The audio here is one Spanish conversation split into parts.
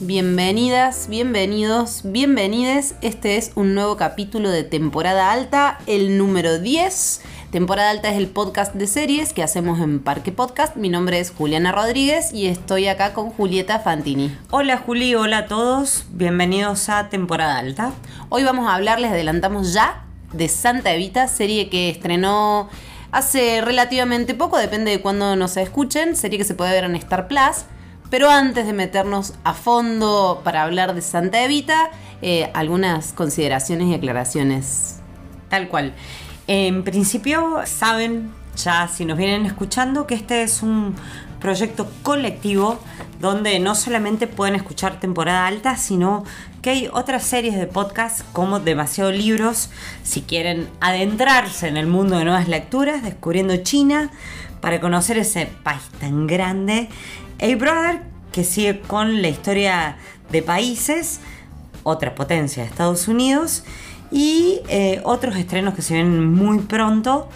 Bienvenidas, bienvenidos, bienvenides. Este es un nuevo capítulo de temporada alta, el número 10. Temporada alta es el podcast de series que hacemos en Parque Podcast. Mi nombre es Juliana Rodríguez y estoy acá con Julieta Fantini. Hola Juli, hola a todos. Bienvenidos a temporada alta. Hoy vamos a hablar, les adelantamos ya, de Santa Evita, serie que estrenó hace relativamente poco, depende de cuándo nos escuchen, serie que se puede ver en Star Plus. Pero antes de meternos a fondo para hablar de Santa Evita, eh, algunas consideraciones y aclaraciones. Tal cual. En principio, saben, ya si nos vienen escuchando, que este es un proyecto colectivo donde no solamente pueden escuchar temporada alta, sino que hay otras series de podcast como Demasiado Libros, si quieren adentrarse en el mundo de nuevas lecturas, descubriendo China, para conocer ese país tan grande A-Brother, que sigue con la historia de países, otra potencia de Estados Unidos, y eh, otros estrenos que se ven muy pronto.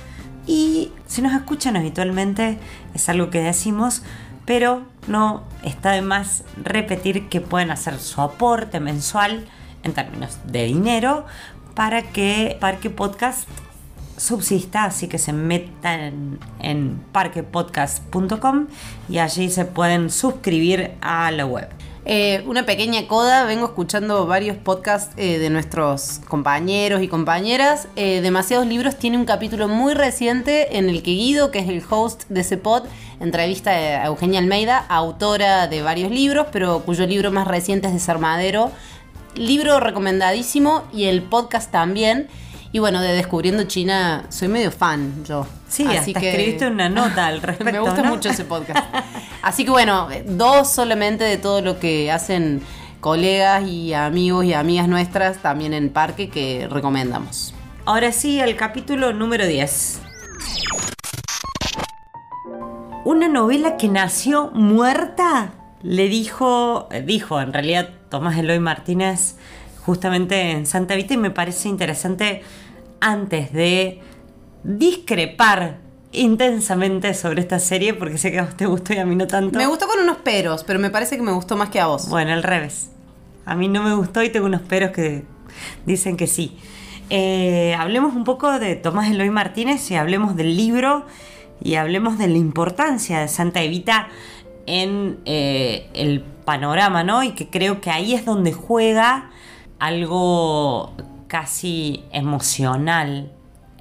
Y si nos escuchan habitualmente, es algo que decimos, pero no está de más repetir que pueden hacer su aporte mensual en términos de dinero para que Parque Podcast subsista, así que se metan en parquepodcast.com y allí se pueden suscribir a la web. Eh, una pequeña coda, vengo escuchando varios podcasts eh, de nuestros compañeros y compañeras. Eh, Demasiados Libros tiene un capítulo muy reciente en el que Guido, que es el host de ese pod, entrevista a Eugenia Almeida, autora de varios libros, pero cuyo libro más reciente es Desarmadero. Libro recomendadísimo y el podcast también. Y bueno, de Descubriendo China, soy medio fan yo. Sí, Así que escribiste una nota al respecto. Me gusta mucho ese podcast. Así que bueno, dos solamente de todo lo que hacen colegas y amigos y amigas nuestras también en Parque que recomendamos. Ahora sí, el capítulo número 10. Una novela que nació muerta, le dijo, dijo en realidad Tomás Eloy Martínez justamente en Santa Vita y me parece interesante antes de discrepar intensamente sobre esta serie porque sé que a vos te gustó y a mí no tanto. Me gustó con unos peros, pero me parece que me gustó más que a vos. Bueno, al revés. A mí no me gustó y tengo unos peros que dicen que sí. Eh, hablemos un poco de Tomás Eloy Martínez y hablemos del libro y hablemos de la importancia de Santa Evita en eh, el panorama, ¿no? Y que creo que ahí es donde juega algo casi emocional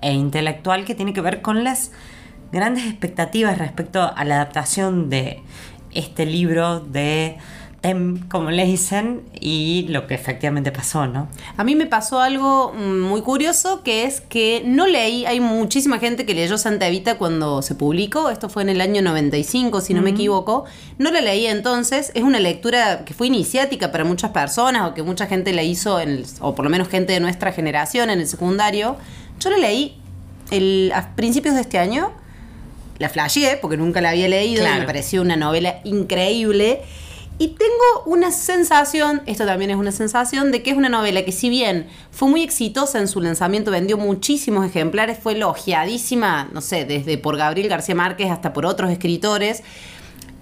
e intelectual que tiene que ver con las grandes expectativas respecto a la adaptación de este libro de como le dicen, y lo que efectivamente pasó, ¿no? A mí me pasó algo mm, muy curioso, que es que no leí, hay muchísima gente que leyó Santa Evita cuando se publicó, esto fue en el año 95, si no me equivoco, no la leí entonces, es una lectura que fue iniciática para muchas personas, o que mucha gente la hizo, en o por lo menos gente de nuestra generación en el secundario, yo la leí el, a principios de este año, la flasheé, porque nunca la había leído, y me pareció una novela increíble, y tengo una sensación, esto también es una sensación, de que es una novela que si bien fue muy exitosa en su lanzamiento, vendió muchísimos ejemplares, fue elogiadísima, no sé, desde por Gabriel García Márquez hasta por otros escritores,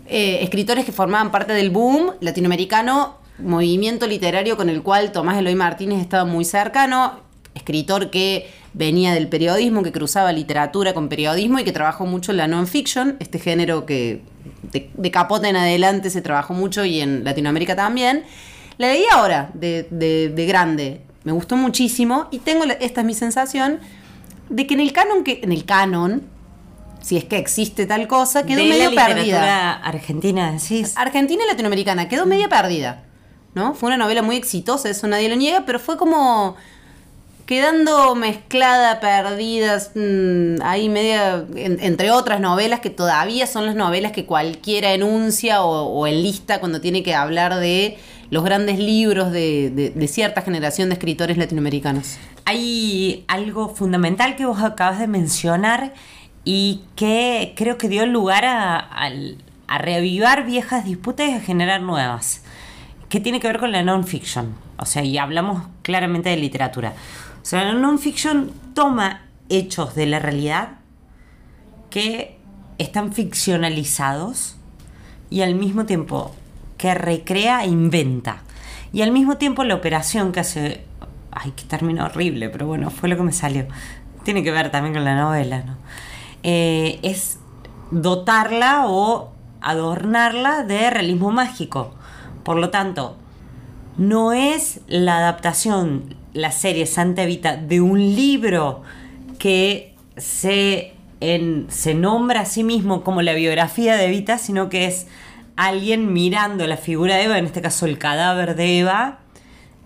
eh, escritores que formaban parte del boom latinoamericano, movimiento literario con el cual Tomás Eloy Martínez estaba muy cercano, escritor que venía del periodismo, que cruzaba literatura con periodismo y que trabajó mucho en la non-fiction, este género que de, capote en adelante se trabajó mucho y en Latinoamérica también. La leí ahora, de, grande. Me gustó muchísimo y tengo, esta es mi sensación, de que en el canon, que, en el canon, si es que existe tal cosa, quedó medio perdida. Argentina, decís. Argentina y latinoamericana, quedó media perdida. ¿No? Fue una novela muy exitosa, eso nadie lo niega, pero fue como quedando mezclada, perdidas, mm, ahí media, entre otras novelas que todavía son las novelas que cualquiera enuncia o, enlista cuando tiene que hablar de los grandes libros de, cierta generación de escritores latinoamericanos. Hay algo fundamental que vos acabas de mencionar y que creo que dio lugar a, a reavivar viejas disputas y a generar nuevas, que tiene que ver con la non-fiction. O sea, y hablamos claramente de literatura. O sea, la non-fiction toma hechos de la realidad que están ficcionalizados y al mismo tiempo que recrea e inventa. Y al mismo tiempo la operación que hace... Ay, qué término horrible, pero bueno, fue lo que me salió. Tiene que ver también con la novela, ¿no? Eh, es dotarla o adornarla de realismo mágico. Por lo tanto, no es la adaptación, la serie Santa Evita, de un libro que se, se nombra a sí mismo como la biografía de Evita, sino que es alguien mirando la figura de Eva, en este caso el cadáver de Eva,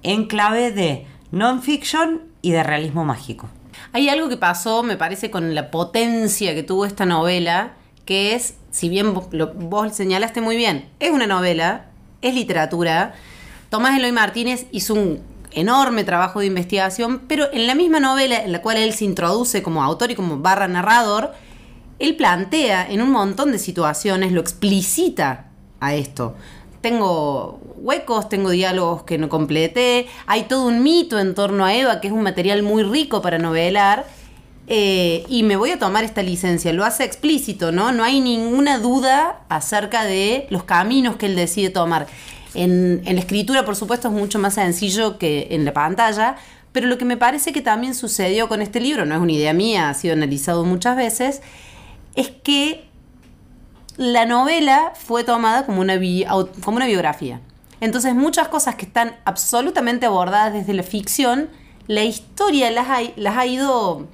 en clave de non-fiction y de realismo mágico. Hay algo que pasó, me parece, con la potencia que tuvo esta novela, que es, si bien vos, lo, vos señalaste muy bien, es una novela, es literatura. Tomás Eloy Martínez hizo un enorme trabajo de investigación, pero en la misma novela en la cual él se introduce como autor y como barra narrador, él plantea en un montón de situaciones, lo explicita a esto. Tengo huecos, tengo diálogos que no completé, hay todo un mito en torno a Eva, que es un material muy rico para novelar, eh, y me voy a tomar esta licencia. Lo hace explícito, ¿no? No hay ninguna duda acerca de los caminos que él decide tomar. En, en la escritura, por supuesto, es mucho más sencillo que en la pantalla, pero lo que me parece que también sucedió con este libro, no es una idea mía, ha sido analizado muchas veces, es que la novela fue tomada como una, como una biografía. Entonces muchas cosas que están absolutamente abordadas desde la ficción, la historia las ha, las ha ido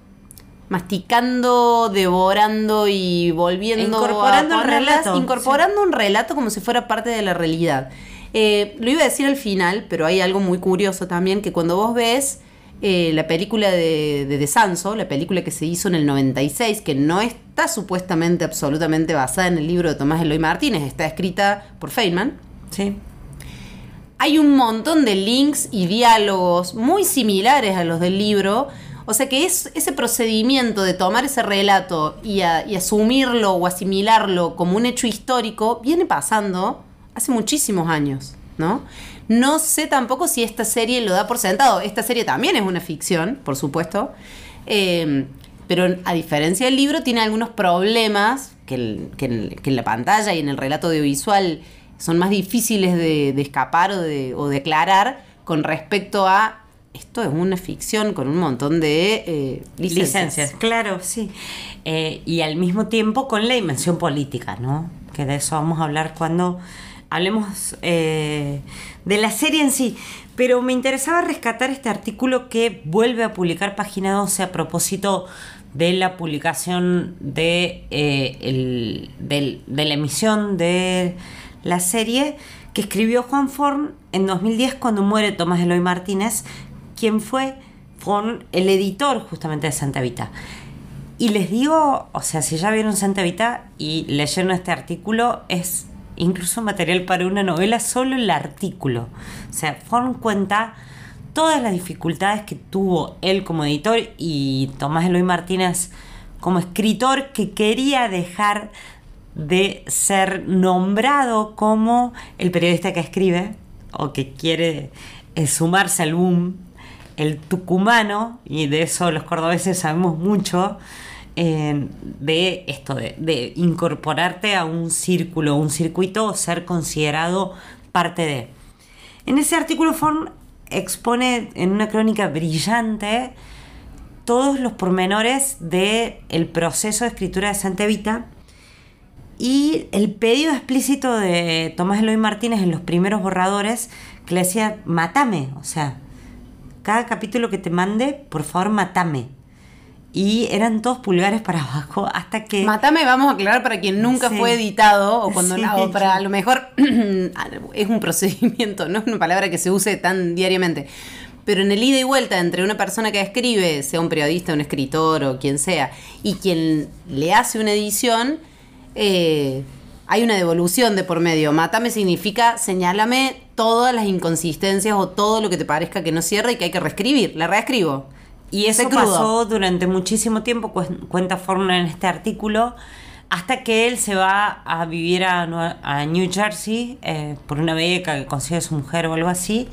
masticando, devorando y volviendo incorporando a relato, incorporando un relato como si fuera parte de la realidad. Eh, lo iba a decir al final, pero hay algo muy curioso también que cuando vos ves eh, la película de, de, Sanso, la película que se hizo en el 96, que no está supuestamente absolutamente basada en el libro de Tomás Eloy Martínez, está escrita por Feynman. Sí. Hay un montón de links y diálogos muy similares a los del libro. O sea que es ese procedimiento de tomar ese relato y, y asumirlo o asimilarlo como un hecho histórico viene pasando hace muchísimos años, ¿no? No sé tampoco si esta serie lo da por sentado. Esta serie también es una ficción, por supuesto. Eh, pero a diferencia del libro, tiene algunos problemas que, en la pantalla y en el relato audiovisual son más difíciles de, escapar o de, o declarar con respecto a esto es una ficción con un montón de eh, licencias. Claro, sí. Eh, y al mismo tiempo con la dimensión política, ¿no? Que de eso vamos a hablar cuando hablemos eh, de la serie en sí. Pero me interesaba rescatar este artículo que vuelve a publicar Página 12 a propósito de la publicación de, eh, de la emisión de la serie que escribió Juan Forn en 2010 cuando muere Tomás Eloy Martínez, quien fue el editor justamente de Santa Vita. Y les digo, o sea, si ya vieron Santa Vita y leyeron este artículo, es incluso material para una novela, solo el artículo. O sea, Forn cuenta todas las dificultades que tuvo él como editor y Tomás Eloy Martínez como escritor que quería dejar de ser nombrado como el periodista que escribe o que quiere eh, sumarse al boom, el tucumano, y de eso los cordobeses sabemos mucho, de esto, de, incorporarte a un círculo, un circuito, o ser considerado parte de. En ese artículo Form expone en una crónica brillante todos los pormenores del el proceso de escritura de Santa Evita y el pedido explícito de Tomás Eloy Martínez en los primeros borradores que le decía, matame, o sea, cada capítulo que te mande, por favor, matame y eran todos pulgares para abajo hasta que... Matame, vamos a aclarar para quien nunca fue editado o cuando para a lo mejor es un procedimiento, no es una palabra que se use tan diariamente. Pero en el ida y vuelta entre una persona que escribe, sea un periodista, un escritor o quien sea, y quien le hace una edición, eh, hay una devolución de por medio. Matame significa señálame todas las inconsistencias o todo lo que te parezca que no cierra y que hay que reescribir. La reescribo. Y eso pasó durante muchísimo tiempo, cuenta Forman en este artículo, hasta que él se va a vivir a, New Jersey eh, por una beca que consigue su mujer o algo así,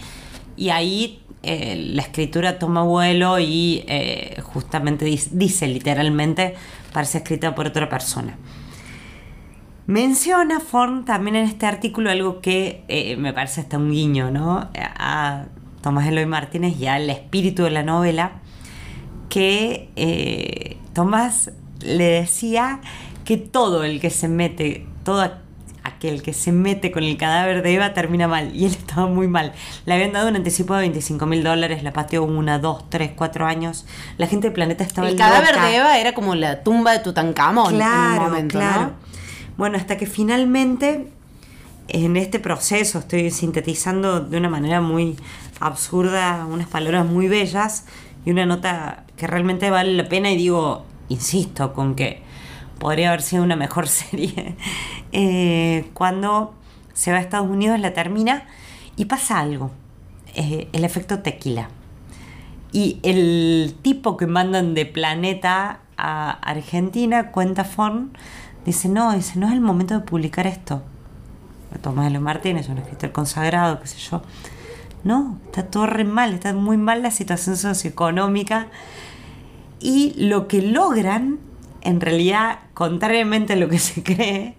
y ahí eh, la escritura toma vuelo y eh, justamente dice, literalmente parece escrita por otra persona. Menciona Forn también en este artículo algo que me parece hasta un guiño, ¿no? A Tomás Eloy Martínez y al espíritu de la novela, que eh, Tomás le decía que todo el que se mete, todo aquel que se mete con el cadáver de Eva termina mal. Y él estaba muy mal. Le habían dado un anticipo de 25 mil dólares, la pateó una, dos, tres, cuatro años. La gente del planeta estaba El cadáver de Eva era como la tumba de Tutankamón claro, en un momento, claro. ¿no? Bueno, hasta que finalmente en este proceso estoy sintetizando de una manera muy absurda unas palabras muy bellas y una nota que realmente vale la pena y digo, insisto, con que podría haber sido una mejor serie. Eh, cuando se va a Estados Unidos la termina y pasa algo, el efecto tequila. Y el tipo que mandan de planeta a Argentina, cuenta Fon, dice, no, dice, no es el momento de publicar esto. Tomás de los Martínez, un escritor consagrado, qué sé yo. No, está todo re mal, está muy mal la situación socioeconómica. Y lo que logran, en realidad, contrariamente a lo que se cree,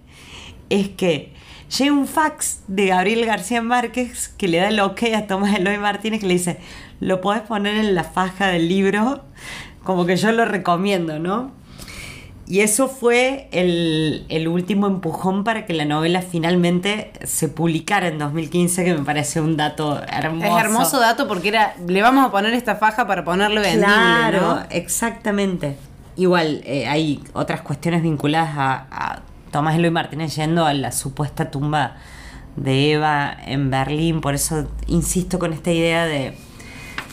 es que llega un fax de Gabriel García Márquez que le da el ok a Tomás Eloy Martínez que le dice, lo podés poner en la faja del libro, como que yo lo recomiendo, ¿no? Y eso fue el, el, último empujón para que la novela finalmente se publicara en 2015, que me parece un dato hermoso. Es hermoso dato porque era, le vamos a poner esta faja para ponerle vendible, Claro, ¿no? exactamente. Igual eh, hay otras cuestiones vinculadas a, a Tomás Eloy Martínez yendo a la supuesta tumba de Eva en Berlín, por eso insisto con esta idea de,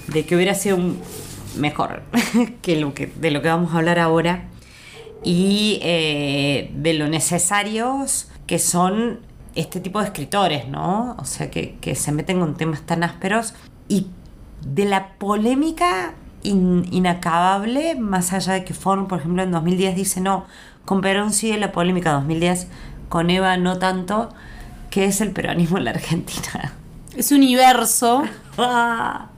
de que hubiera sido un mejor que, lo que de lo que vamos a hablar ahora y eh, de lo necesarios que son este tipo de escritores, ¿no? O sea, que, que se meten con temas tan ásperos y de la polémica in, inacabable, más allá de que Forn, por ejemplo, en 2010 dice, no, con Perón sigue la polémica 2010, con Eva no tanto, que es el peronismo en la Argentina. Ese universo,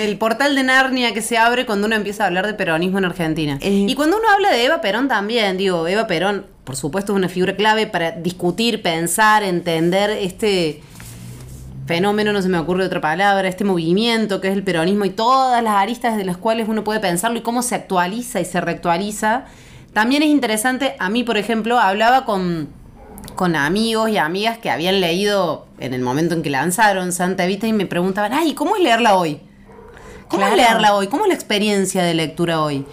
el portal de Narnia que se abre cuando uno empieza a hablar de peronismo en Argentina. Eh. y cuando uno habla de Eva Perón también, digo, Eva Perón, por supuesto, es una figura clave para discutir, pensar, entender este fenómeno, no se me ocurre otra palabra, este movimiento que es el peronismo y todas las aristas de las cuales uno puede pensarlo y cómo se actualiza y se reactualiza. También es interesante, a mí, por ejemplo, hablaba con, con amigos y amigas que habían leído en el momento en que lanzaron Santa Evita y me preguntaban, ay, ¿cómo es leerla hoy? ¿Cómo Claro. leerla hoy? ¿Cómo es la experiencia de lectura hoy?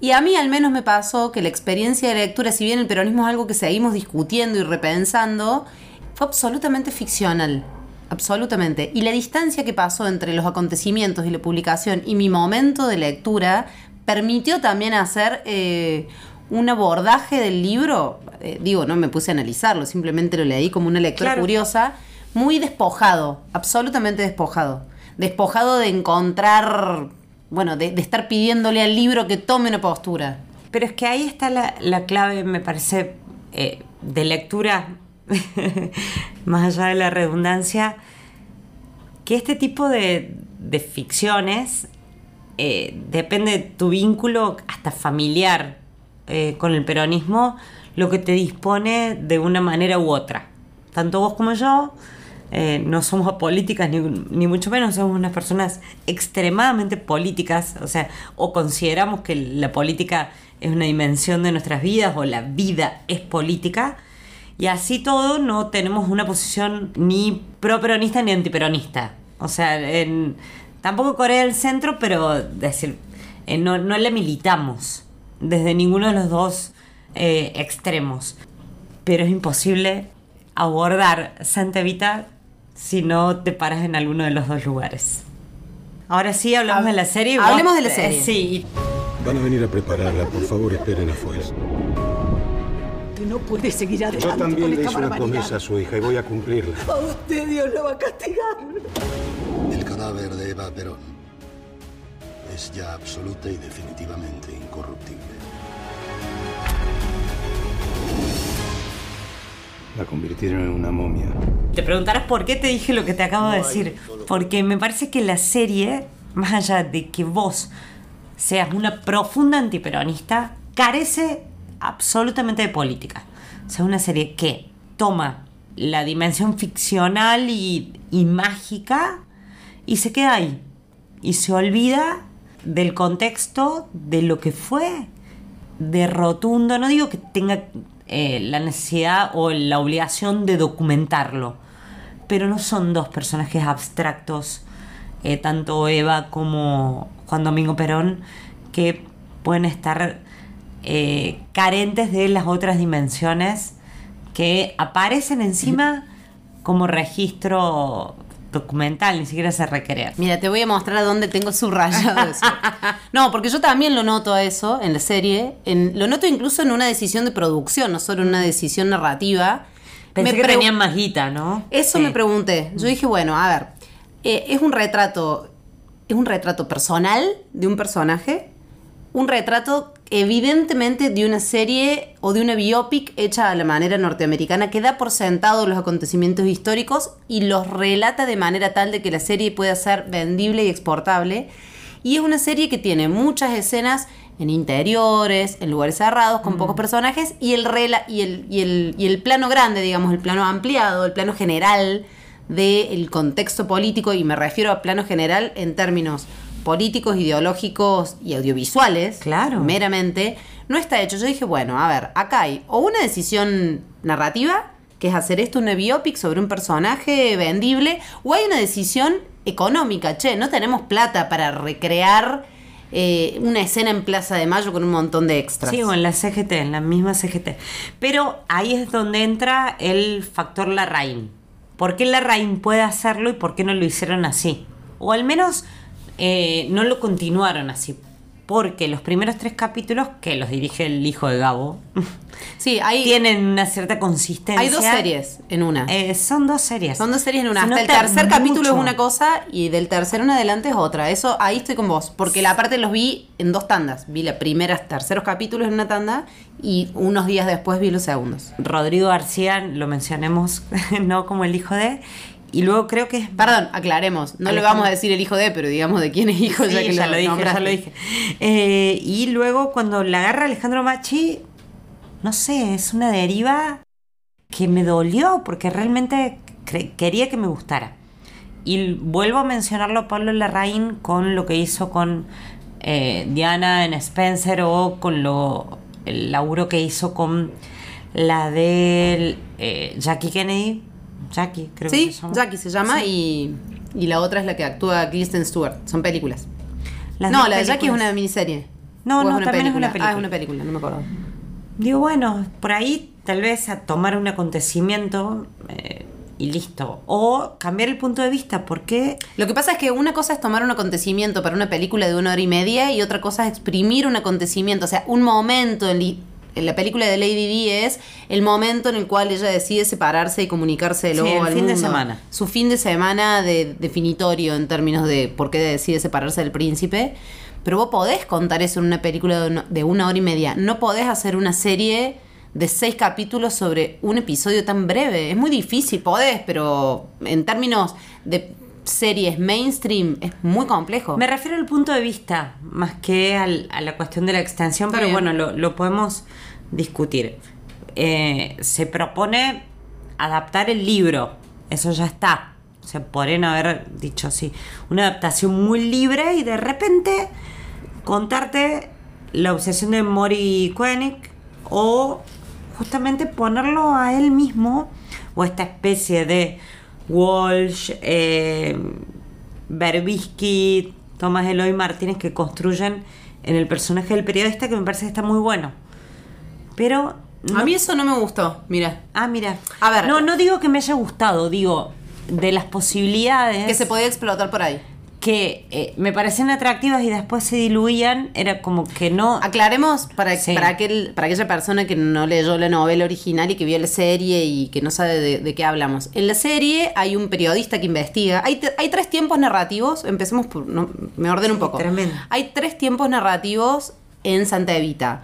Y a mí al menos me pasó que la experiencia de lectura, si bien el peronismo es algo que seguimos discutiendo y repensando, fue absolutamente ficcional. Absolutamente. Y la distancia que pasó entre los acontecimientos y la publicación y mi momento de lectura permitió también hacer eh, un abordaje del libro. eh, digo, no me puse a analizarlo, simplemente lo leí como una lectura Claro. curiosa, muy despojado, absolutamente despojado. Despojado de encontrar, bueno, de, de estar pidiéndole al libro que tome una postura. Pero es que ahí está la, la clave, me parece, eh, de lectura, más allá de la redundancia, que este tipo de, de ficciones eh, depende de tu vínculo hasta familiar eh, con el peronismo, lo que te dispone de una manera u otra. Tanto vos como yo eh, no somos políticas, ni, ni mucho menos somos unas personas extremadamente políticas, o sea, o consideramos que la política es una dimensión de nuestras vidas o la vida es política. Y así todo no tenemos una posición ni pro-peronista ni antiperonista. O sea, en, tampoco Corea del Centro, pero decir, eh, no, no la militamos desde ninguno de los dos eh, extremos. Pero es imposible abordar Santa Evita si no te paras en alguno de los dos lugares. Ahora sí, hablamos Hab- de la serie. hablemos Vos- de la serie. eh, sí, Van a venir a prepararla, por favor esperen afuera. Usted no puede seguir adelante Yo con también le hice una promesa a su hija y voy a cumplirla. A usted Dios lo va a castigar. El cadáver de Eva Perón es ya absoluta y definitivamente incorruptible. La convirtieron en una momia. Te preguntarás por qué te dije lo que te acabo de decir. Porque me parece que la serie, más allá de que vos seas una profunda antiperonista, carece absolutamente de política. O sea, una serie que toma la dimensión ficcional y, y mágica y se queda ahí. Y se olvida del contexto de lo que fue de rotundo. No digo que tenga eh, la necesidad o la obligación de documentarlo, pero no son dos personajes abstractos, eh, tanto Eva como Juan Domingo Perón, que pueden estar eh, carentes de las otras dimensiones que aparecen encima como registro documental, ni siquiera se requerir. Mira, te voy a mostrar dónde tengo subrayado eso. No, porque yo también lo noto a eso en la serie. En, lo noto incluso en una decisión de producción, no solo en una decisión narrativa. Pensé Me que tenían más guita, ¿no? Eso Sí. me pregunté. Yo dije, bueno, a ver, eh, es un retrato, es un retrato personal de un personaje, un retrato evidentemente de una serie o de una biopic hecha a la manera norteamericana que da por sentado los acontecimientos históricos y los relata de manera tal de que la serie pueda ser vendible y exportable. Y es una serie que tiene muchas escenas en interiores, en lugares cerrados, con pocos personajes, y el, rela y, el, y, el, y el plano grande, digamos, el plano ampliado, el plano general del contexto político, y me refiero a plano general en términos políticos, ideológicos y audiovisuales, Claro. meramente, no está hecho. Yo dije, bueno, a ver, acá hay o una decisión narrativa, que es hacer esto una biopic sobre un personaje vendible, o hay una decisión económica, che, no tenemos plata para recrear eh, una escena en Plaza de Mayo con un montón de extras. Sí, o en la CGT, en la misma CGT. Pero ahí es donde entra el factor Larraín. ¿Por qué Larraín puede hacerlo y por qué no lo hicieron así? O al menos eh, no lo continuaron así. Porque los primeros tres capítulos, que los dirige el hijo de Gabo, Sí, hay, tienen una cierta consistencia. hay dos series en una. Eh, son dos series. Son dos series en una. Se Hasta el tercer capítulo es una cosa y del tercero en adelante es otra. Eso ahí estoy con vos. Porque la parte los vi en dos tandas. Vi la primera, terceros capítulos en una tanda y unos días después vi los segundos. Rodrigo García, lo mencionemos, no como el hijo de. Y luego creo que es Perdón, aclaremos. No le Alejandro. vamos a decir el hijo de, pero digamos de quién es hijo, ya Sí, que ya lo dije, ya lo dije. Eh, y luego cuando la agarra Alejandro Machi, no sé, es una deriva que me dolió porque realmente quería que me gustara. Y vuelvo a mencionarlo a Pablo Larraín con lo que hizo con eh, Diana en Spencer o con lo el laburo que hizo con la de eh, Jackie Kennedy. Jackie, creo que Sí, se llama. Jackie se llama y, y la otra es la que actúa Kristen Stewart. Son películas. Las no, la de Jackie es una miniserie. No, ¿O no, también es una Ah, película. es una película, no me acuerdo. Digo, bueno, por ahí tal vez a tomar un acontecimiento eh, y listo. O cambiar el punto de vista, porque Lo que pasa es que una cosa es tomar un acontecimiento para una película de una hora y media y otra cosa es exprimir un acontecimiento. O sea, un momento en, en la película de Lady Di es el momento en el cual ella decide separarse y comunicarse de Sí, luego el al fin de mundo. semana. Su fin de semana de, definitorio en términos de por qué decide separarse del príncipe. Pero vos podés contar eso en una película de de una hora y media. No podés hacer una serie de seis capítulos sobre un episodio tan breve. Es muy difícil, podés, pero en términos de series mainstream es muy complejo. me refiero al punto de vista, más que al- a la cuestión de la extensión, Está pero bien. bueno, lo, lo podemos discutir. Eh, se propone adaptar el libro, eso ya está. Se podrían haber dicho así, una adaptación muy libre y de repente contarte la obsesión de Mori Koenig o justamente ponerlo a él mismo o esta especie de Walsh, eh, Berbisky, Tomás Eloy Martínez que construyen en el personaje del periodista que me parece que está muy bueno. Pero... A mí eso no me gustó, mira. Ah, mira. A ver. No, no digo que me haya gustado, digo de las posibilidades Que se podía explotar por ahí. Que eh, me parecían atractivas y después se diluían, era como que no... Aclaremos para, Sí. para, aquel, para aquella persona que no leyó la novela original y que vio la serie y que no sabe de, de qué hablamos. En la serie hay un periodista que investiga. Hay, te- hay tres tiempos narrativos. Empecemos por. no, me ordeno un poco. tremendo. Hay tres tiempos narrativos en Santa Evita.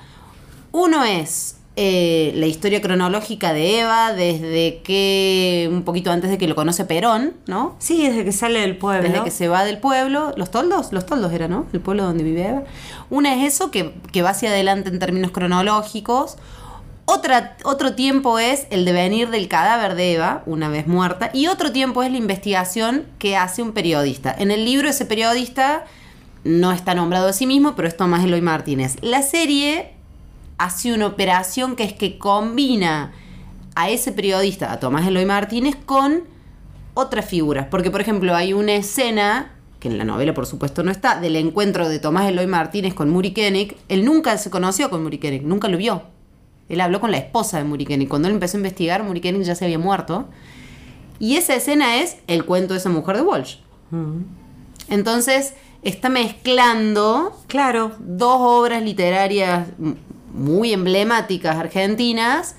Uno es eh, la historia cronológica de Eva desde que. un poquito antes de que lo conoce Perón, ¿no? Sí, desde que sale del pueblo. Desde que se va del pueblo, los toldos, los toldos era, ¿no? El pueblo donde vive Eva. Una es eso, que, que va hacia adelante en términos cronológicos. Otra, otro tiempo es el devenir del cadáver de Eva, una vez muerta, y otro tiempo es la investigación que hace un periodista. En el libro ese periodista no está nombrado a sí mismo, pero es Tomás Eloy Martínez. La serie hace una operación que es que combina a ese periodista, a Tomás Eloy Martínez, con otras figuras. Porque, por ejemplo, hay una escena, que en la novela por supuesto no está, del encuentro de Tomás Eloy Martínez con Muri Koenig. Él nunca se conoció con Muri Koenig, nunca lo vio. Él habló con la esposa de Muri Koenig. Cuando él empezó a investigar, Muri Koenig ya se había muerto. Y esa escena es el cuento de esa mujer de Walsh. Entonces, está mezclando Claro. dos obras literarias muy emblemáticas argentinas.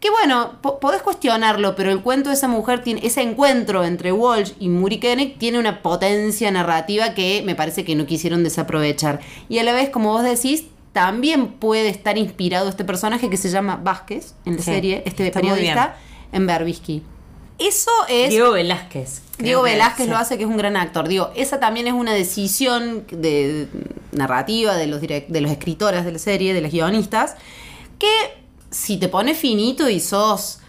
Que bueno, po- podés cuestionarlo, pero el cuento de esa mujer tiene ese encuentro entre Walsh y Muri Koenig tiene una potencia narrativa que me parece que no quisieron desaprovechar. Y a la vez, como vos decís, también puede estar inspirado este personaje que se llama Vázquez en la Sí, serie, este periodista, en Berbisky. Eso es Diego Velázquez. Diego que Velázquez lo hace, que es un gran actor. Digo, esa también es una decisión de, de narrativa de los, direct- de los escritores de la serie, de los guionistas, que si te pones finito y sos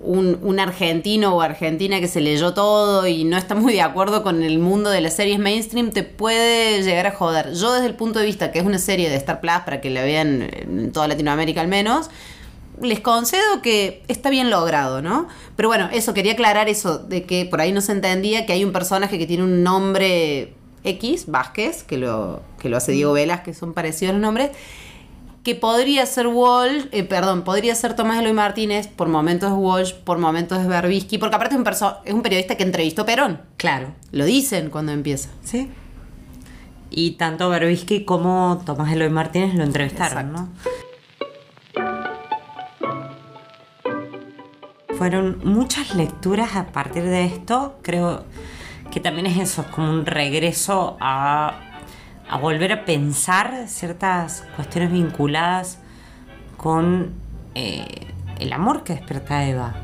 un, un argentino o argentina que se leyó todo y no está muy de acuerdo con el mundo de las series mainstream, te puede llegar a joder. Yo desde el punto de vista que es una serie de Star Plus, para que la vean en toda Latinoamérica al menos, les concedo que está bien logrado, ¿no? Pero bueno, eso, quería aclarar eso, de que por ahí no se entendía que hay un personaje que tiene un nombre X, Vázquez, que lo, que lo hace Diego Velas, que son parecidos los nombres, que podría ser Walsh, eh, perdón, podría ser Tomás Eloy Martínez, por momentos es Walsh, por momentos es Berbisky, porque aparte es un, es un periodista que entrevistó a Perón. Claro. Lo dicen cuando empieza. Sí. Y tanto Berbisky como Tomás Eloy Martínez lo entrevistaron, Exacto. ¿no? Fueron muchas lecturas a partir de esto. Creo que también es eso, es como un regreso a, volver a pensar ciertas cuestiones vinculadas con eh, el amor que despierta Eva.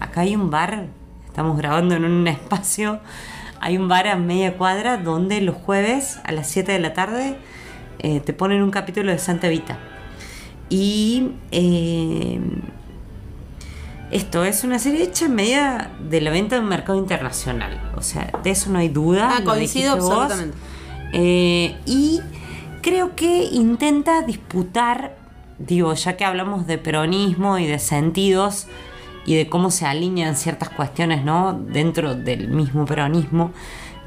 Acá hay un bar, estamos grabando en un espacio, hay un bar a media cuadra donde los jueves a las 7 de la tarde eh, te ponen un capítulo de Santa Vita. Y eh, esto es una serie hecha en medida de la venta de un mercado internacional. O sea, de eso no hay duda. Ah, coincido absolutamente. Eh, y creo que intenta disputar, digo, ya que hablamos de peronismo y de sentidos y de cómo se alinean ciertas cuestiones, ¿no? Dentro del mismo peronismo,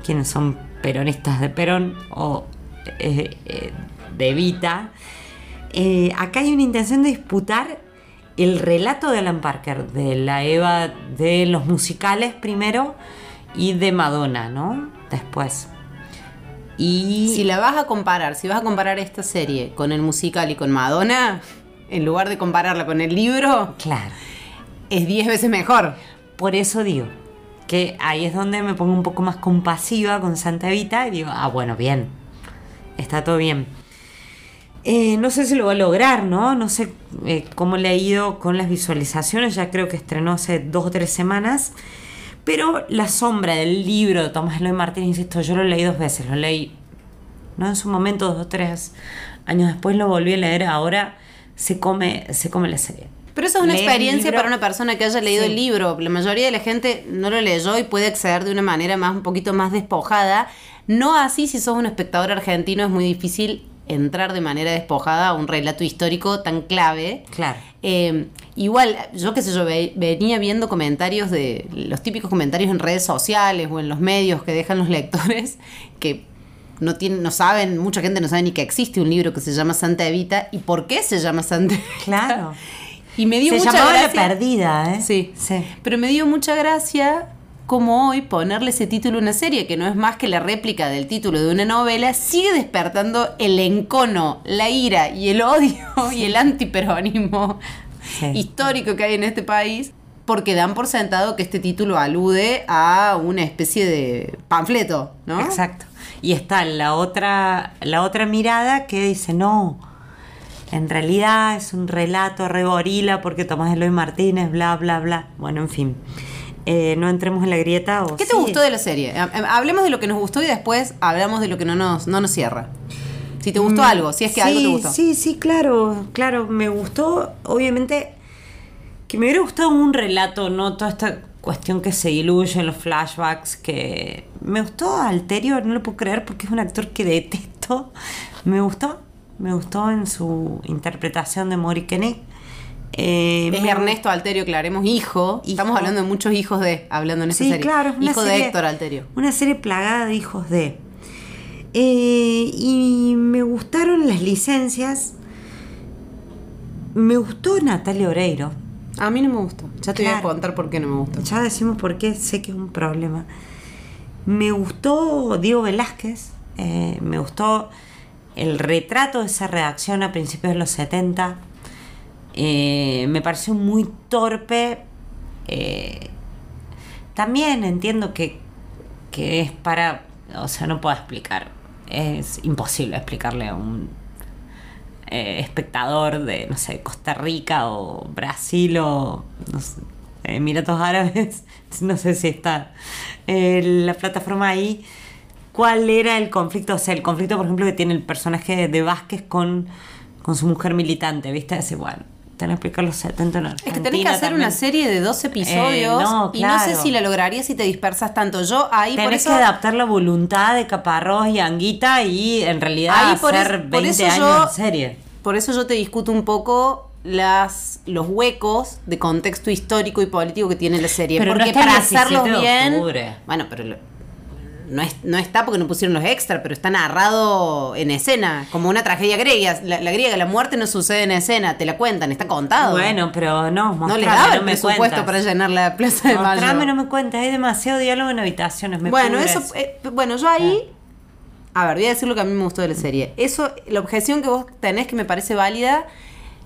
quienes son peronistas de Perón o eh, eh, de Evita. Eh, acá hay una intención de disputar el relato de Alan Parker, de la Eva de los musicales primero y de Madonna, ¿no? Después. Y Si la vas a comparar, si vas a comparar esta serie con el musical y con Madonna, en lugar de compararla con el libro, claro, es 10 veces mejor. por eso digo que ahí es donde me pongo un poco más compasiva con Santa Evita y digo, ah, bueno, bien, está todo bien. Eh, no sé si lo va a lograr, ¿no? No sé eh, cómo le ha ido con las visualizaciones, ya creo que estrenó hace dos o tres semanas. Pero La sombra del libro de Tomás Eloy Martínez, insisto, yo lo leí dos veces, lo leí, ¿no? En su momento, dos o tres años después lo volví a leer, ahora se come, se come la serie. Pero eso es una experiencia para una persona que haya leído Sí. el libro. La mayoría de la gente no lo leyó y puede acceder de una manera más un poquito más despojada. No así si sos un espectador argentino es muy difícil entrar de manera despojada a un relato histórico tan clave. Claro. Eh, igual, yo qué sé yo, ve- venía viendo comentarios de los típicos comentarios en redes sociales o en los medios que dejan los lectores que no tienen, no saben, mucha gente no sabe ni que existe un libro que se llama Santa Evita y por qué se llama Santa Evita. Claro. Y me dio Se mucha llamaba gracia. La Perdida, ¿eh? Sí. Sí. Pero me dio mucha gracia como hoy ponerle ese título a una serie, que no es más que la réplica del título de una novela, sigue despertando el encono, la ira y el odio y el antiperonismo Sí. histórico que hay en este país, porque dan por sentado que este título alude a una especie de panfleto, ¿no? Exacto. Y está la otra, la otra mirada que dice, no, en realidad es un relato re gorila porque Tomás Eloy Martínez, bla, bla, bla. Bueno, en fin. Eh, no entremos en la grieta. O ¿Qué te sí. gustó de la serie? Ha- ha- Hablemos de lo que nos gustó y después hablamos de lo que no nos, no nos cierra. Si te gustó algo, si es que algo te Mm, Sí, gustó. Sí, sí, claro, claro, me gustó, obviamente, que me hubiera gustado un relato, no toda esta cuestión que se diluye en los flashbacks, que me gustó Alterio, no lo puedo creer porque es un actor que detesto, me gustó, me gustó en su interpretación de Mori Koenig. Eh, Es Ernesto Alterio, claremos, hijo. Estamos Hijo. hablando de muchos hijos de, hablando en esta Sí, serie. claro, Hijo de serie- Héctor Alterio. Una serie plagada de hijos de. Eh, y me gustaron las licencias. Me gustó Natalia Oreiro. A mí no me gustó. Ya te voy a Claro. contar por qué no me gustó. Ya decimos por qué, sé que es un problema. Me gustó Diego Velázquez. eh, me gustó el retrato de esa redacción a principios de los 70. Eh, me pareció muy torpe. Eh, también entiendo que, que es para. O sea, no puedo explicar. Es imposible explicarle a un eh, espectador de, no sé, Costa Rica o Brasil o no sé, Emiratos Árabes. No sé si está la plataforma ahí. ¿Cuál era el conflicto? O sea, el conflicto, por ejemplo, que tiene el personaje de Vázquez con, con su mujer militante, ¿viste? Ese, bueno, te van a explicar los 70 en Es que Argentina tenés que hacer también. una serie de dos episodios Eh, no, y no sé claro. si la lograrías si te dispersas tanto. Yo ahí por Tenés eso que adaptar la voluntad de Caparrós y Anguita y en realidad Ahí por hacer es- por 20 eso años yo- en serie. Por eso yo te discuto un poco las los huecos de contexto histórico y político que tiene la serie. Pero no porque el para 17 hacerlos de bien. octubre. Bueno, pero lo- no, es- no está porque no pusieron los extras, pero está narrado en escena, como una tragedia griega. La, la griega, la muerte no sucede en escena, te la cuentan, está contado. Bueno, pero no, no les mostrame, daba no el presupuesto cuentas. para llenar la plaza de mayo. Mostrame, no me cuentas, hay demasiado diálogo en habitaciones. Me bueno, eso, eh, bueno, yo ahí, a ver, voy a decir lo que a mí me gustó de la serie. Eso, la objeción que vos tenés que me parece válida,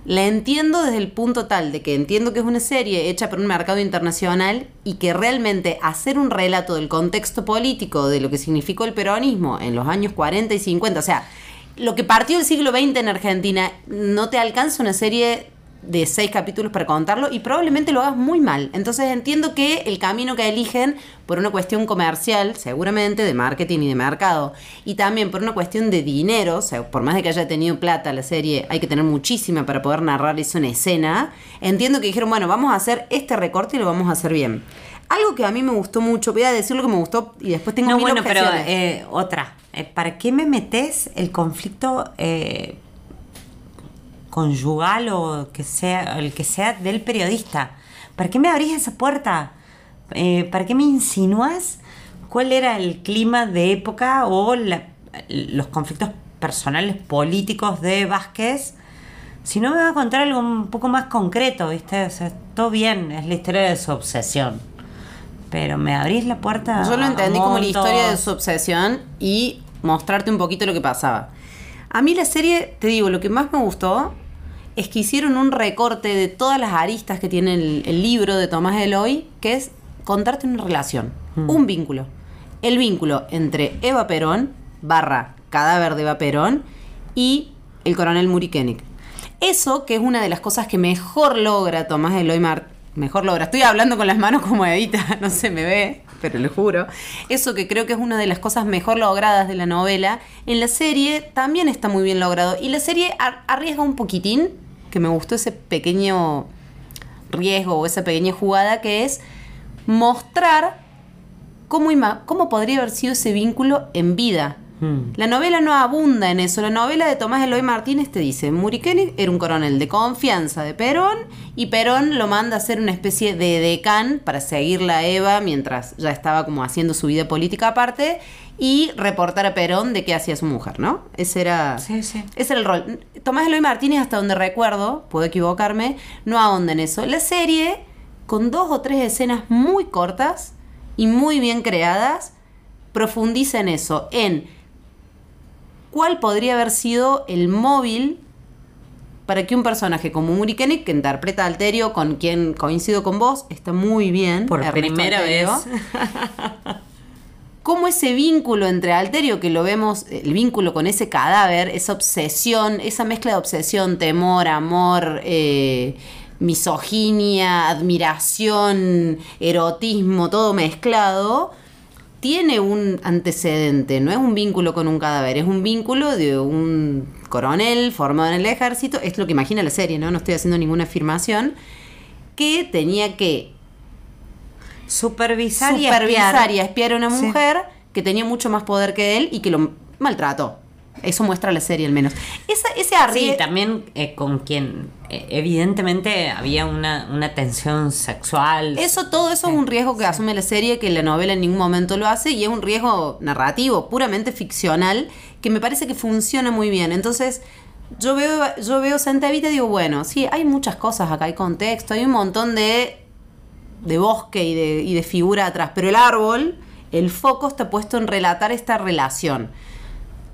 la entiendo desde el punto tal de que entiendo que es una serie hecha por un mercado internacional y que realmente hacer un relato del contexto político de lo que significó el peronismo en los años 40 y 50, o sea, lo que partió del siglo XX en Argentina, no te alcanza una serie de seis capítulos para contarlo y probablemente lo hagas muy mal. Entonces entiendo que el camino que eligen por una cuestión comercial, seguramente de marketing y de mercado, y también por una cuestión de dinero, o sea, por más de que haya tenido plata la serie, hay que tener muchísima para poder narrar eso en escena, entiendo que dijeron, bueno, vamos a hacer este recorte y lo vamos a hacer bien. Algo que a mí me gustó mucho, voy a decir lo que me gustó y después tengo No, mil bueno, pero eh, otra. Eh, ¿Para qué me metes el conflicto eh, conyugal o que sea el que sea del periodista? ¿Para qué me abrís esa puerta? Eh, ¿Para qué me insinúas cuál era el clima de época o la- los conflictos personales políticos de Vázquez? Si no me va a contar algo un poco más concreto, ¿viste? O sea, todo bien, es la historia de su obsesión. Pero me abrís la puerta. Yo lo entendí como la historia de su obsesión y mostrarte un poquito lo que pasaba. A mí la serie, te digo, lo que más me gustó es que hicieron un recorte de todas las aristas que tiene el, el libro de Tomás Eloy, que es contarte una relación, un vínculo. El vínculo entre Eva Perón, barra cadáver de Eva Perón, y el coronel Muri Koenig. Eso, que es una de las cosas que mejor logra Tomás Eloy Mar mejor logra. Estoy hablando con las manos como Evita, no se me ve, pero lo juro. Eso que creo que es una de las cosas mejor logradas de la novela, en la serie también está muy bien logrado. Y la serie ar- arriesga un poquitín, que me gustó ese pequeño riesgo o esa pequeña jugada, que es mostrar cómo, cómo podría haber sido ese vínculo en vida. Hmm. La novela no abunda en eso. La novela de Tomás Eloy Martínez te dice, Muri Koenig era un coronel de confianza de Perón y Perón lo manda a ser una especie de decán para seguirla a Eva mientras ya estaba como haciendo su vida política aparte y reportar a Perón de qué hacía su mujer, ¿no? Ese era, Sí, sí. ese era el rol. Tomás Eloy Martínez, hasta donde recuerdo, puedo equivocarme, no ahonda en eso. La serie, con dos o tres escenas muy cortas y muy bien creadas, profundiza en eso, en cuál podría haber sido el móvil para que un personaje como Muri Koenig, que interpreta a Alterio, con quien coincido con vos, está muy bien. Por Ernesto primera vez. cómo ese vínculo entre Alterio, que lo vemos, el vínculo con ese cadáver, esa obsesión, esa mezcla de obsesión, temor, amor, eh, misoginia, admiración, erotismo, todo mezclado, tiene un antecedente, no es un vínculo con un cadáver, es un vínculo de un coronel formado en el ejército, es lo que imagina la serie, ¿no? No estoy haciendo ninguna afirmación, que tenía que Supervisar, y supervisar espiar. y espiar a una Sí. mujer que tenía mucho más poder que él y que lo maltrató. Eso muestra la serie al menos. Esa, ese Sí, arrie- también eh, con quien eh, evidentemente había una, una tensión sexual. Eso, todo eso es un riesgo que asume la serie, que la novela en ningún momento lo hace, y es un riesgo narrativo, puramente ficcional, que me parece que funciona muy bien. Entonces, yo veo, yo veo Santa Evita y digo, bueno, sí, hay muchas cosas acá, hay contexto, hay un montón de, de bosque y de, y de figura atrás, pero el árbol, el foco está puesto en relatar esta relación,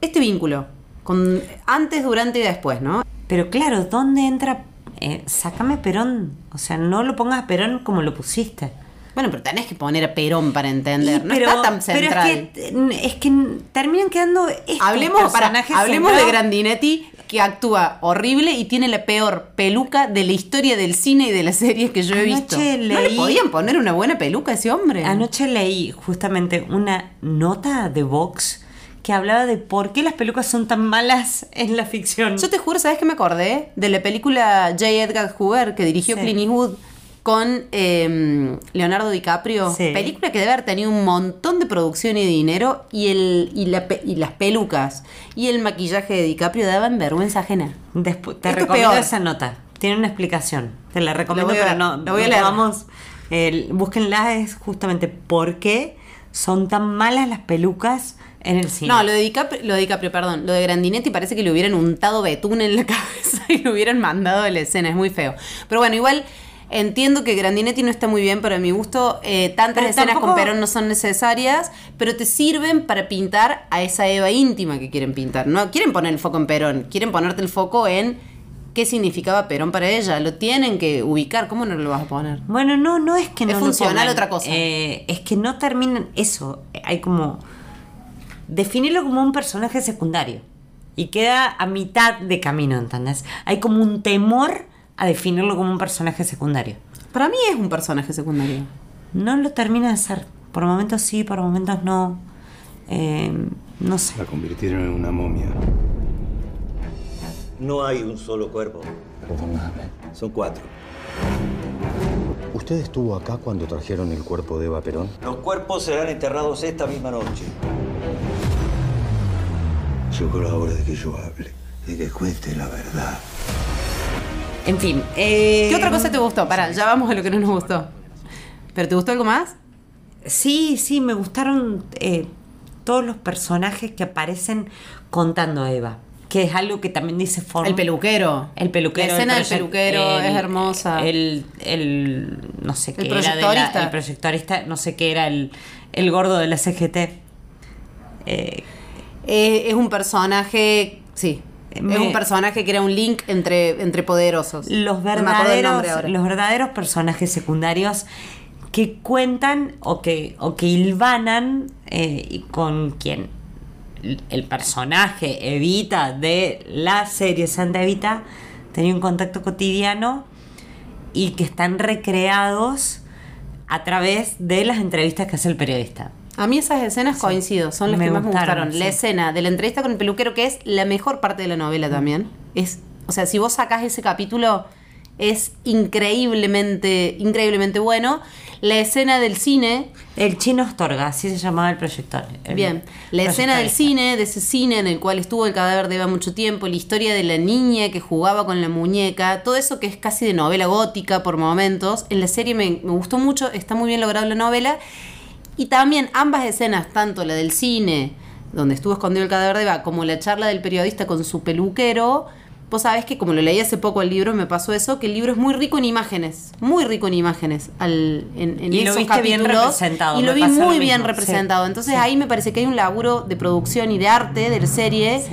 este vínculo, con antes, durante y después, ¿no? Pero claro, ¿dónde entra? Eh, sácame Perón. O sea, no lo pongas a Perón como lo pusiste. Bueno, pero tenés que poner a Perón para entender, Y no está tan central. Pero es que, es que terminan quedando estos Hablemos, para, hablemos de. Grandinetti, que actúa horrible y tiene la peor peluca de la historia del cine y de las series que yo he visto. Anoche ¿No le leí- podían poner una buena peluca a ese hombre? Anoche leí justamente una nota de Vox que hablaba de por qué las pelucas son tan malas en la ficción. Yo te juro, ¿sabes qué me acordé? De la película J. Edgar Hoover que dirigió Sí. Clint Eastwood con eh, Leonardo DiCaprio. Sí. Película que debe haber tenido un montón de producción y dinero y, el, y, la y las pelucas y el maquillaje de DiCaprio daban vergüenza ajena. Te Esto recomiendo peor. esa nota. Tiene una explicación. Te la recomiendo, a- pero no. la voy a leer. Vamos, eh, búsquenla, es justamente por qué son tan malas las pelucas en el cine. No, lo de, DiCaprio, lo de DiCaprio, perdón. Lo de Grandinetti parece que le hubieran untado betún en la cabeza y lo hubieran mandado de la escena. Es muy feo. Pero bueno, igual entiendo que Grandinetti no está muy bien para mi gusto. Eh, tantas Pero escenas con Perón no son necesarias, pero te sirven para pintar a esa Eva íntima que quieren pintar. No quieren poner el foco en Perón, quieren ponerte el foco en qué significaba Perón para ella. Lo tienen que ubicar. ¿Cómo no lo vas a poner? Bueno, no, no es que Es no lo funcional otra cosa. Eh, es que no terminan eso. Hay como. Definirlo como un personaje secundario. Y queda a mitad de camino, ¿entendés? Hay como un temor a definirlo como un personaje secundario. Para mí es un personaje secundario. No lo termina de ser. Por momentos sí, por momentos no. Eh, no sé. La convirtieron en una momia. No hay un solo cuerpo. Perdóname. Son cuatro. ¿Usted estuvo acá cuando trajeron el cuerpo de Eva Perón? Los cuerpos serán enterrados esta misma noche. Llegó la hora de que yo hable. De que cuente la verdad. En fin. eh, ¿Qué otra cosa te gustó? Pará, ya vamos a lo que no nos gustó. ¿Pero te gustó algo más? Sí, sí, me gustaron eh, todos los personajes que aparecen contando a Eva. Que es algo que también dice Form. El peluquero. El peluquero. La escena el del peluquero el- es hermosa. El, el- no sé qué El era de la- proyectorista. el proyectorista, no sé qué era el, el gordo de la CGT. Eh, Eh, es un personaje. Sí. Me- Es un personaje que era un link entre, entre poderosos. los verdaderos, los verdaderos personajes secundarios que cuentan o que, o que hilvanan eh, con quien el personaje Evita de la serie Santa Evita tenía un contacto cotidiano y que están recreados a través de las entrevistas que hace el periodista. A mí esas escenas coincido, son las Me que más gustaron, me gustaron. sí. La escena de la entrevista con el peluquero, que es la mejor parte de la novela también. Es, o sea, si vos sacás ese capítulo, es increíblemente, increíblemente bueno. La escena del cine, El chino Astorga, así se llamaba el proyector. el Bien, la escena del cine, de ese cine en el cual estuvo el cadáver de Eva mucho tiempo, la historia de la niña que jugaba con la muñeca, todo eso que es casi de novela gótica por momentos, en la serie me, me gustó mucho, está muy bien logrado la novela, y también ambas escenas, tanto la del cine, donde estuvo escondido el cadáver de Eva, como la charla del periodista con su peluquero, vos sabés que como lo leí hace poco el libro, me pasó eso, que el libro es muy rico en imágenes, muy rico en imágenes, al, en, en Y lo esos viste bien representado, y lo vi lo muy bien sí. representado. Entonces Sí. ahí me parece que hay un laburo de producción y de arte de la serie Sí.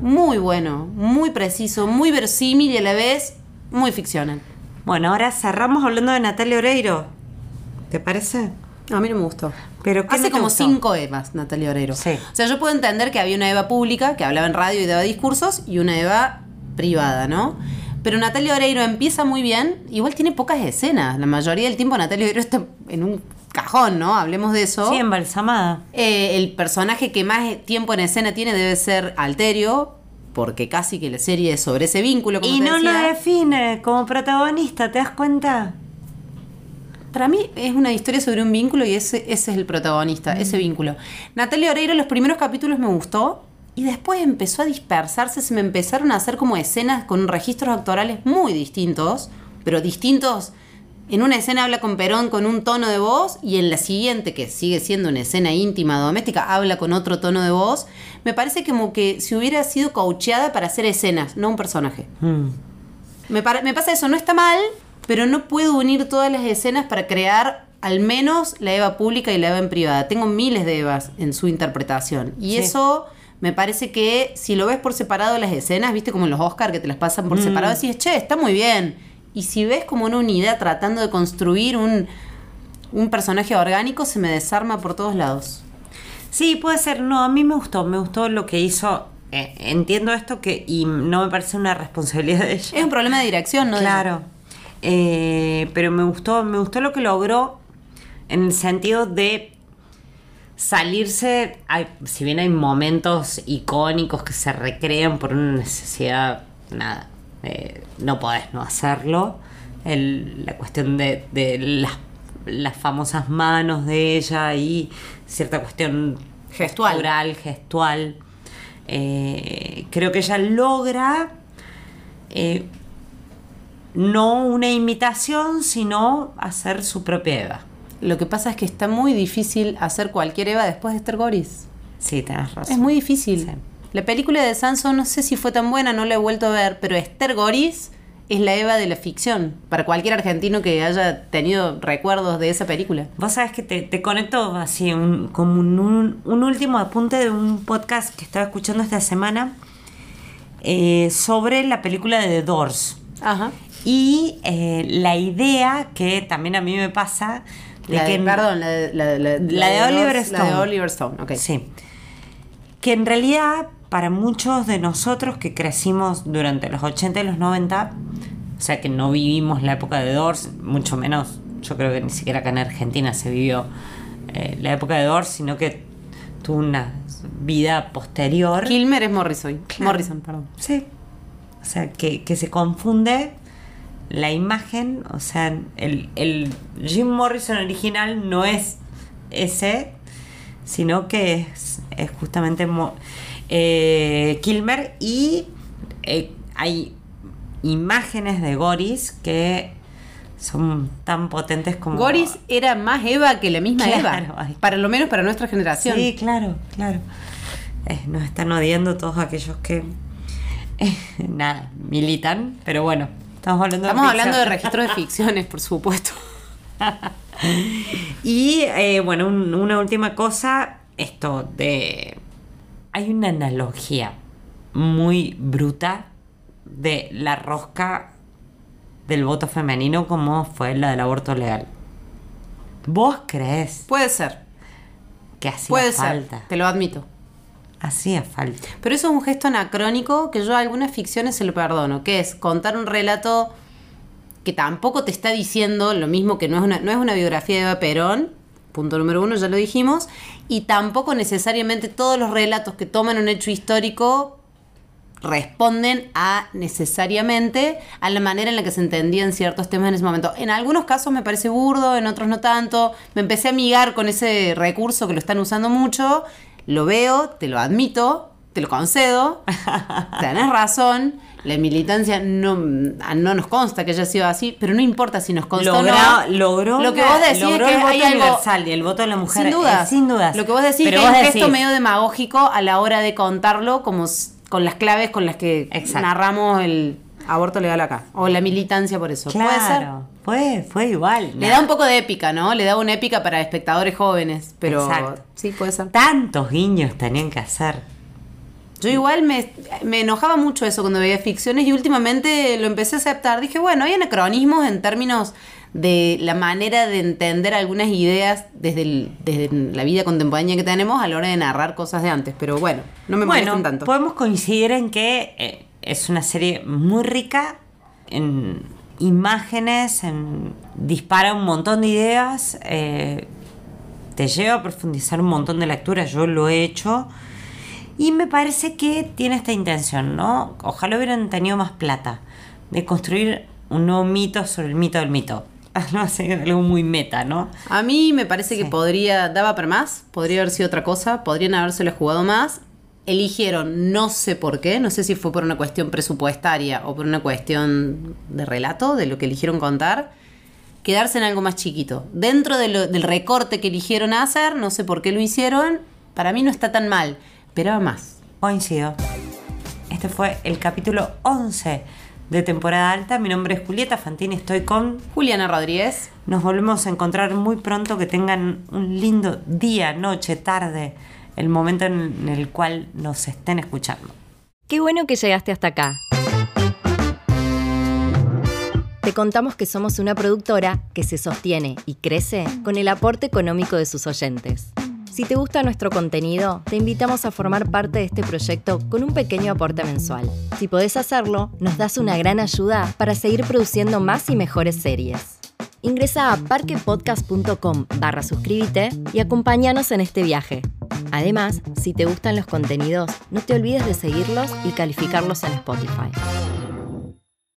muy bueno, muy preciso, muy verosímil y a la vez muy ficcional. Bueno, ahora cerramos hablando de Natalia Oreiro. ¿Te parece? A mí no me gustó. Pero ¿qué no Hace como gustó? cinco Evas, Natalia Oreiro. Sí. O sea, yo puedo entender que había una Eva pública que hablaba en radio y daba discursos y una Eva privada, ¿no? Pero Natalia Oreiro empieza muy bien, igual tiene pocas escenas. La mayoría del tiempo Natalia Oreiro está en un cajón, ¿no? Hablemos de eso. Sí, embalsamada. Eh, el personaje que más tiempo en escena tiene debe ser Alterio, porque casi que la serie es sobre ese vínculo. Como Y te no lo decía. define como protagonista, ¿te das cuenta? Para mí es una historia sobre un vínculo y ese, ese es el protagonista, ese vínculo. Natalia Oreiro, los primeros capítulos me gustó y después empezó a dispersarse, se me empezaron a hacer como escenas con registros actorales muy distintos, pero distintos. En una escena habla con Perón con un tono de voz y en la siguiente, que sigue siendo una escena íntima doméstica, habla con otro tono de voz. Me parece como que si hubiera sido coacheada para hacer escenas, no un personaje. Mm. Me, me pasa eso, no está mal, pero no puedo unir todas las escenas para crear al menos la Eva pública y la Eva en privada. Tengo miles de Evas en su interpretación. Y Sí. eso me parece que si lo ves por separado las escenas, viste como en los Oscar que te las pasan por separado, decís, che, está muy bien. Y si ves como una unidad tratando de construir un, un personaje orgánico, se me desarma por todos lados. Sí, puede ser. No, a mí me gustó. Me gustó lo que hizo. Eh, entiendo esto que y no me parece una responsabilidad de ella. Es un problema de dirección, ¿no? de- Claro. Eh, pero me gustó, me gustó lo que logró en el sentido de salirse. hay- si bien hay momentos icónicos que se recrean por una necesidad, nada, eh, no podés no hacerlo. El- la cuestión de, de las, las famosas manos de ella y cierta cuestión Gestual. gestual. Eh, creo que ella logra eh, no una imitación, sino hacer su propia Eva. Lo que pasa es que está muy difícil hacer cualquier Eva después de Esther Goris. Sí, tenés razón. Es muy difícil. Sí. La película de Sanson no sé si fue tan buena, no la he vuelto a ver, pero Esther Goris es la Eva de la ficción. Para cualquier argentino que haya tenido recuerdos de esa película. Vos sabés que te, te conecto así, un- como un, un- un último apunte de un podcast que estaba escuchando esta semana eh, sobre la película de The Doors. Ajá. Y eh, la idea que también a mí me pasa de La que de, perdón, la de, la, la- La de Oliver Doors, La Stone. de Oliver Stone, ok. Sí. Que en realidad, para muchos de nosotros que crecimos durante los 80 y los 90, o sea que no vivimos la época de Doors, mucho menos, yo creo que ni siquiera acá en Argentina se vivió eh, la época de Doors, sino que tuvo una vida posterior. Kilmer es Morrison. Claro. Morrison, perdón. Sí. O sea, que, que se confunde la imagen, o sea, el, el Jim Morrison original no es ese, sino que es, es justamente eh, Kilmer y eh, hay imágenes de Goris que son tan potentes como... Goris era más Eva que la misma Claro, Eva. Para lo menos para nuestra generación. Sí, claro, claro. Eh, nos están odiando todos aquellos que nada, militan, pero bueno, estamos hablando Estamos de hablando de ficción. registros de ficciones, por supuesto. Y eh, bueno, un- una última cosa, esto de... Hay una analogía muy bruta de la rosca del voto femenino como fue la del aborto legal. ¿Vos crees Puede ser, que hacía puede falta? ser, te lo admito. Hacía falta. Pero eso es un gesto anacrónico que yo a algunas ficciones se lo perdono, que es contar un relato que tampoco te está diciendo lo mismo que no es una, no es una biografía de Eva Perón, punto número uno, ya lo dijimos, y tampoco necesariamente todos los relatos que toman un hecho histórico responden a necesariamente a la manera en la que se entendían ciertos temas en ese momento. En algunos casos me parece burdo, en otros no tanto. Me empecé a amigar con ese recurso que lo están usando mucho. Lo veo, te lo admito, te lo concedo. Tenés razón. La militancia no, no nos consta que haya sido así, pero no importa si nos consta o Logró, no. logró, lo que vos decís logró es que el voto hay algo universal y el voto de la mujer. sin dudas. eh, sin dudas. Lo que vos decís Pero es que hay un gesto medio demagógico a la hora de contarlo como con las claves con las que Exacto. narramos el aborto legal acá. O la militancia por eso. Puede ser. Fue, fue igual. Le da un poco de épica, ¿no? Le da una épica para espectadores jóvenes. Pero Exacto. sí, puede ser. Tantos guiños tenían que hacer. Yo igual me, me enojaba mucho eso cuando veía ficciones y últimamente lo empecé a aceptar. Dije, bueno, hay anacronismos en términos de la manera de entender algunas ideas desde, el- desde la vida contemporánea que tenemos a la hora de narrar cosas de antes. Pero bueno, no me bueno, molestan tanto. podemos coincidir en que eh, es una serie muy rica en imágenes, en dispara un montón de ideas, eh, te lleva a profundizar un montón de lecturas, yo lo he hecho. Y me parece que tiene esta intención, ¿no? Ojalá hubieran tenido más plata de construir un nuevo mito sobre el mito del mito. No sé, algo muy meta, ¿no? A mí me parece que podría, daba para más, podría haber sido otra cosa, podrían habérselo jugado más. Eligieron, no sé por qué, no sé si fue por una cuestión presupuestaria o por una cuestión de relato, de lo que eligieron contar, quedarse en algo más chiquito. Dentro de lo- del recorte que eligieron hacer, no sé por qué lo hicieron, para mí no está tan mal, esperaba más. Coincido. Este fue el capítulo 11 de temporada alta. Mi nombre es Julieta Fantini, estoy con... Juliana Rodríguez, Nos volvemos a encontrar muy pronto. Que tengan un lindo día, noche, tarde, el momento en el cual nos estén escuchando. Qué bueno que llegaste hasta acá. Te contamos que somos una productora que se sostiene y crece con el aporte económico de sus oyentes. Si te gusta nuestro contenido, te invitamos a formar parte de este proyecto con un pequeño aporte mensual. Si podés hacerlo, nos das una gran ayuda para seguir produciendo más y mejores series. Ingresa a parquepodcast.com barra suscríbete y acompáñanos en este viaje. Además, si te gustan los contenidos, no te olvides de seguirlos y calificarlos en Spotify.